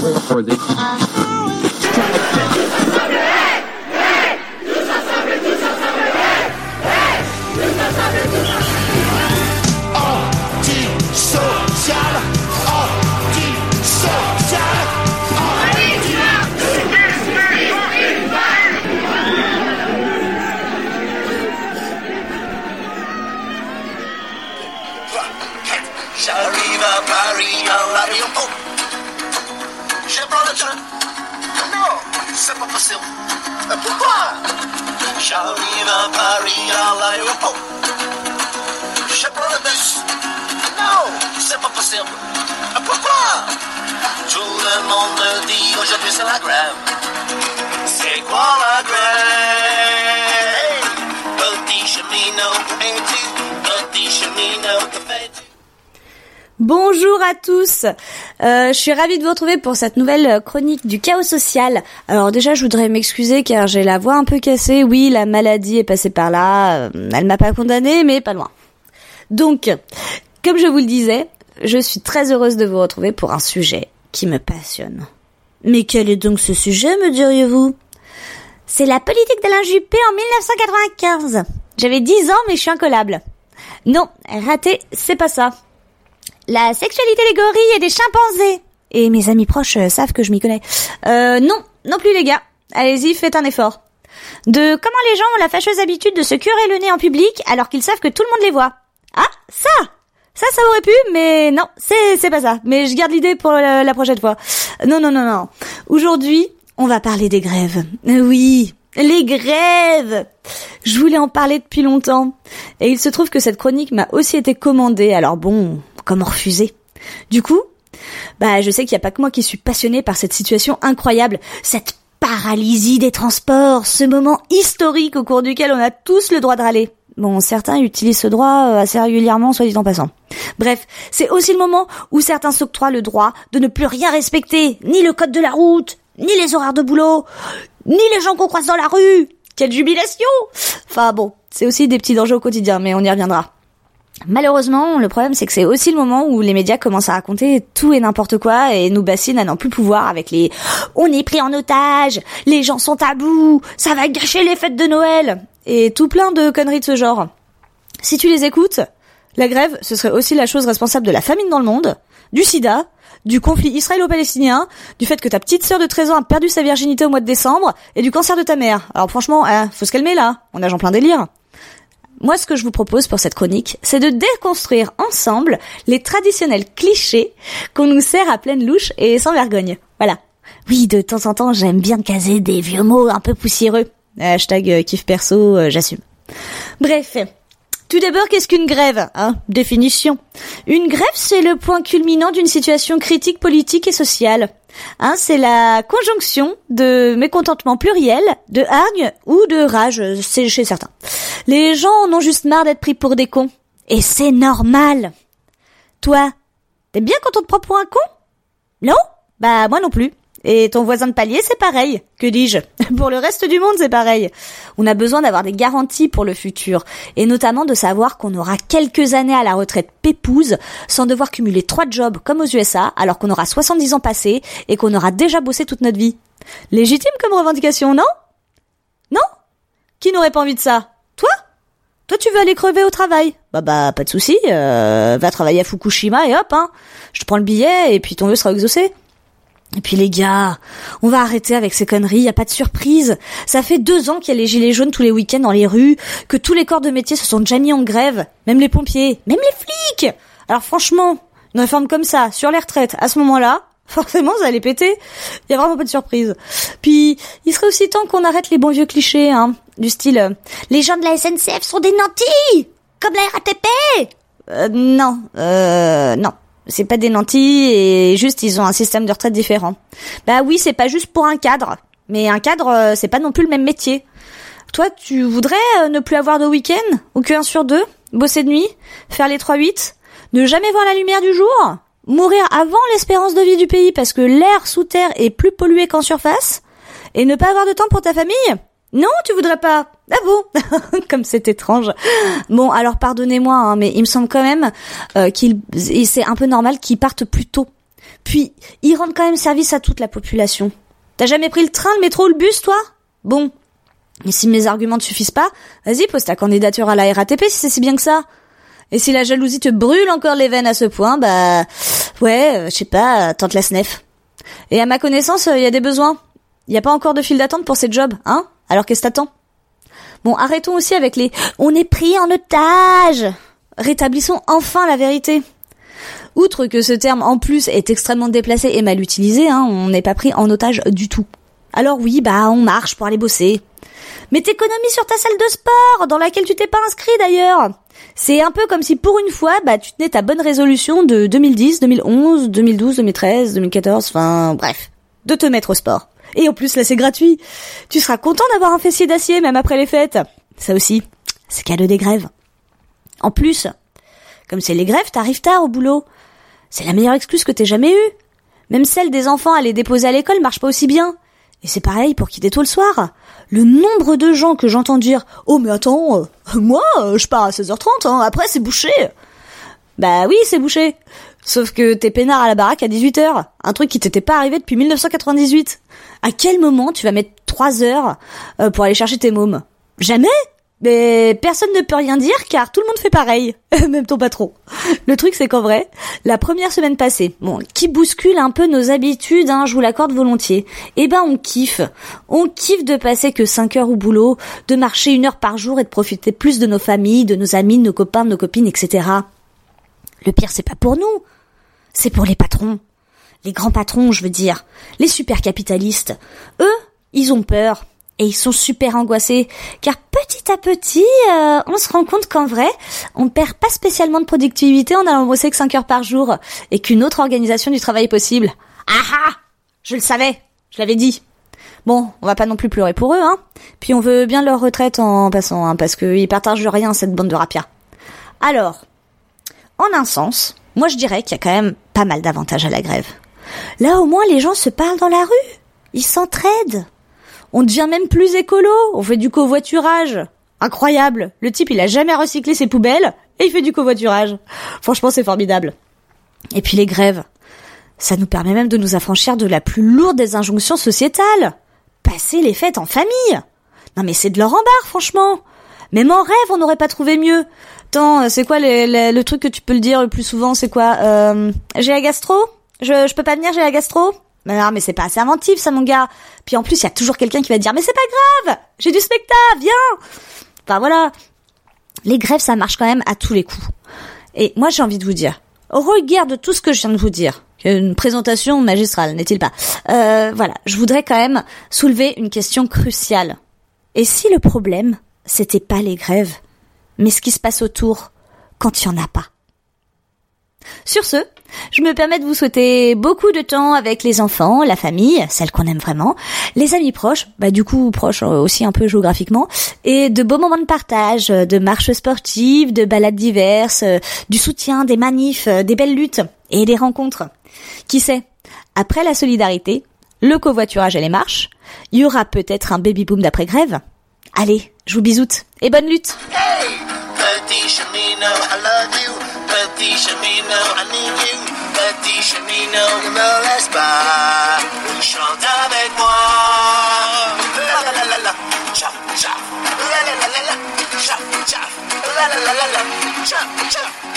for this. Pourquoi J'arrive à Paris à l'aéroport. Je prends le bus. Non, c'est pas possible. Pourquoi Tout le monde me dit aujourd'hui c'est la grève. C'est quoi la grève Petit cheminot, et tu Petit cheminot, Bonjour à tous, Euh, je suis ravie de vous retrouver pour cette nouvelle euh, chronique du chaos social. Alors déjà je voudrais m'excuser car j'ai la voix un peu cassée, oui la maladie est passée par là, Euh, elle m'a pas condamnée mais pas loin. Donc, comme je vous le disais, je suis très heureuse de vous retrouver pour un sujet qui me passionne. Mais quel est donc ce sujet me diriez-vous? C'est la politique d'Alain Juppé en 1995. J'avais 10 ans mais je suis incollable. Non, raté, c'est pas ça la sexualité des gorilles et des chimpanzés. Et mes amis proches euh, savent que je m'y connais. Euh, non, non plus les gars. Allez-y, faites un effort. De comment les gens ont la fâcheuse habitude de se curer le nez en public alors qu'ils savent que tout le monde les voit. Ah, ça Ça, ça aurait pu, mais non, c'est, c'est pas ça. Mais je garde l'idée pour la, la prochaine fois. Non, non, non, non. Aujourd'hui, on va parler des grèves. Euh, Oui, les grèves Je voulais en parler depuis longtemps. Et il se trouve que cette chronique m'a aussi été commandée, alors bon, comment refuser? Du coup, bah je sais qu'il n'y a pas que moi qui suis passionnée par cette situation incroyable, cette paralysie des transports, ce moment historique au cours duquel on a tous le droit de râler. Bon, certains utilisent ce droit euh, assez régulièrement, soit dit en passant. Bref, c'est aussi le moment où certains s'octroient le droit de ne plus rien respecter, ni le code de la route, ni les horaires de boulot, ni les gens qu'on croise dans la rue. Quelle jubilation Enfin bon, c'est aussi des petits dangers au quotidien, mais on y reviendra. Malheureusement, le problème c'est que c'est aussi le moment où les médias commencent à raconter tout et n'importe quoi et nous bassinent à n'en plus pouvoir avec les on est pris en otage, les gens sont à bout, ça va gâcher les fêtes de Noël et tout plein de conneries de ce genre. Si tu les écoutes, la grève, ce serait aussi la chose responsable de la famine dans le monde, du sida, du conflit israélo-palestinien, du fait que ta petite sœur de 13 ans a perdu sa virginité au mois de décembre et du cancer de ta mère. Alors franchement, hein, faut se calmer là, on nage en plein délire. Moi, ce que je vous propose pour cette chronique, c'est de déconstruire ensemble les traditionnels clichés qu'on nous sert à pleine louche et sans vergogne. Voilà. Oui, de temps en temps, j'aime bien caser des vieux mots un peu poussiéreux. Hashtag euh, kiff perso, euh, j'assume. Bref. Tout d'abord, qu'est-ce qu'une grève hein Définition. Une grève, c'est le point culminant d'une situation critique politique et sociale. Hein, c'est la conjonction de mécontentement pluriel, de hargne ou de rage, c'est chez certains. Les gens en ont juste marre d'être pris pour des cons. Et c'est normal. Toi, t'es bien quand on te prend pour un con? Non? Bah moi non plus. Et ton voisin de palier, c'est pareil. Que dis-je Pour le reste du monde, c'est pareil. On a besoin d'avoir des garanties pour le futur, et notamment de savoir qu'on aura quelques années à la retraite pépouse, sans devoir cumuler trois jobs comme aux USA, alors qu'on aura 70 ans passés et qu'on aura déjà bossé toute notre vie. Légitime comme revendication, non? Non? Qui n'aurait pas envie de ça? Toi? Toi, tu veux aller crever au travail? Bah bah, pas de souci. euh, va travailler à Fukushima et hop, hein. Je te prends le billet et puis ton vœu sera exaucé. Et puis les gars, on va arrêter avec ces conneries, y a pas de surprise. Ça fait deux ans qu'il y a les gilets jaunes tous les week-ends dans les rues, que tous les corps de métier se sont déjà mis en grève, même les pompiers, même les flics. Alors franchement, une réforme comme ça, sur les retraites, à ce moment-là, forcément ça allait péter. Y a vraiment pas de surprise. Puis, il serait aussi temps qu'on arrête les bons vieux clichés, hein, du style euh, les gens de la SNCF sont des nantis, comme la RATP. Euh, non, euh, non. C'est pas des nantis et juste ils ont un système de retraite différent. Bah oui, c'est pas juste pour un cadre. Mais un cadre, euh, c'est pas non plus le même métier. Toi, tu voudrais euh, ne plus avoir de week-end Ou qu'un sur deux? Bosser de nuit? Faire les 3-8 Ne jamais voir la lumière du jour? Mourir avant l'espérance de vie du pays parce que l'air sous terre est plus pollué qu'en surface? Et ne pas avoir de temps pour ta famille? Non, tu voudrais pas Ah bon Comme c'est étrange. Bon, alors pardonnez-moi, hein, mais il me semble quand même euh, qu'il c'est un peu normal qu'ils partent plus tôt. Puis, ils rendent quand même service à toute la population. T'as jamais pris le train, le métro ou le bus, toi? Bon. Et si mes arguments ne suffisent pas, vas-y, pose ta candidature à la RATP si c'est si bien que ça. Et si la jalousie te brûle encore les veines à ce point, bah ouais, euh, je sais pas, tente la SNEF. Et à ma connaissance, il y a des besoins. Il y a pas encore de file d'attente pour ces jobs, hein? Alors qu'est-ce que t'attends? Bon, arrêtons aussi avec les on est pris en otage. Rétablissons enfin la vérité. Outre que ce terme en plus est extrêmement déplacé et mal utilisé, hein, on n'est pas pris en otage du tout. Alors oui, bah on marche pour aller bosser. Mais t'économies sur ta salle de sport, dans laquelle tu t'es pas inscrit d'ailleurs. C'est un peu comme si pour une fois, bah tu tenais ta bonne résolution de 2010, 2011, 2012, 2013, 2014, enfin bref, de te mettre au sport. Et en plus là c'est gratuit. Tu seras content d'avoir un fessier d'acier même après les fêtes. Ça aussi, c'est cadeau des grèves. En plus, comme c'est les grèves, t'arrives tard au boulot. C'est la meilleure excuse que t'aies jamais eue. Même celle des enfants à les déposer à l'école marche pas aussi bien. Et c'est pareil pour quitter tôt le soir. Le nombre de gens que j'entends dire Oh mais attends, euh, moi euh, je pars à 16h30, hein, après c'est bouché. Bah oui c'est bouché. Sauf que t'es peinard à la baraque à 18h. Un truc qui t'était pas arrivé depuis 1998. À quel moment tu vas mettre 3 heures euh, pour aller chercher tes mômes? Jamais? Mais personne ne peut rien dire car tout le monde fait pareil, même ton patron. Le truc c'est qu'en vrai, la première semaine passée, bon, qui bouscule un peu nos habitudes, hein, je vous l'accorde volontiers, eh ben on kiffe. On kiffe de passer que 5 heures au boulot, de marcher une heure par jour et de profiter plus de nos familles, de nos amis, de nos copains, de nos copines, etc. Le pire c'est pas pour nous, c'est pour les patrons. Les grands patrons, je veux dire. Les super capitalistes. Eux, ils ont peur et ils sont super angoissés car petit à petit euh, on se rend compte qu'en vrai on perd pas spécialement de productivité en allant bosser que 5 heures par jour et qu'une autre organisation du travail est possible. Ah ah Je le savais, je l'avais dit. Bon, on va pas non plus pleurer pour eux, hein. Puis on veut bien leur retraite en passant, hein, parce qu'ils partagent rien cette bande de rapias. Alors, en un sens, moi je dirais qu'il y a quand même pas mal d'avantages à la grève. Là au moins les gens se parlent dans la rue, ils s'entraident. On devient même plus écolo. On fait du covoiturage. Incroyable. Le type, il a jamais recyclé ses poubelles et il fait du covoiturage. Franchement, c'est formidable. Et puis les grèves. Ça nous permet même de nous affranchir de la plus lourde des injonctions sociétales. Passer les fêtes en famille. Non mais c'est de leur embarre, franchement. Même en rêve, on n'aurait pas trouvé mieux. Tant, c'est quoi le truc que tu peux le dire le plus souvent C'est quoi euh, J'ai la gastro? Je, je peux pas venir, j'ai la gastro? Mais non, mais c'est pas assez inventif, ça, mon gars. Puis en plus, il y a toujours quelqu'un qui va dire, mais c'est pas grave, j'ai du spectacle, viens. Enfin voilà. Les grèves, ça marche quand même à tous les coups. Et moi, j'ai envie de vous dire, au regard de tout ce que je viens de vous dire, une présentation magistrale, n'est-il pas? Euh, Voilà, je voudrais quand même soulever une question cruciale. Et si le problème, c'était pas les grèves, mais ce qui se passe autour quand il y en a pas Sur ce, je me permets de vous souhaiter beaucoup de temps avec les enfants, la famille, celle qu'on aime vraiment, les amis proches, bah du coup proches aussi un peu géographiquement, et de beaux moments de partage, de marches sportives, de balades diverses, du soutien, des manifs, des belles luttes et des rencontres. Qui sait, après la solidarité, le covoiturage et les marches, il y aura peut-être un baby boom d'après grève. Allez, je vous bisoute. Et bonne lutte.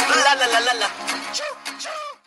La la la la la,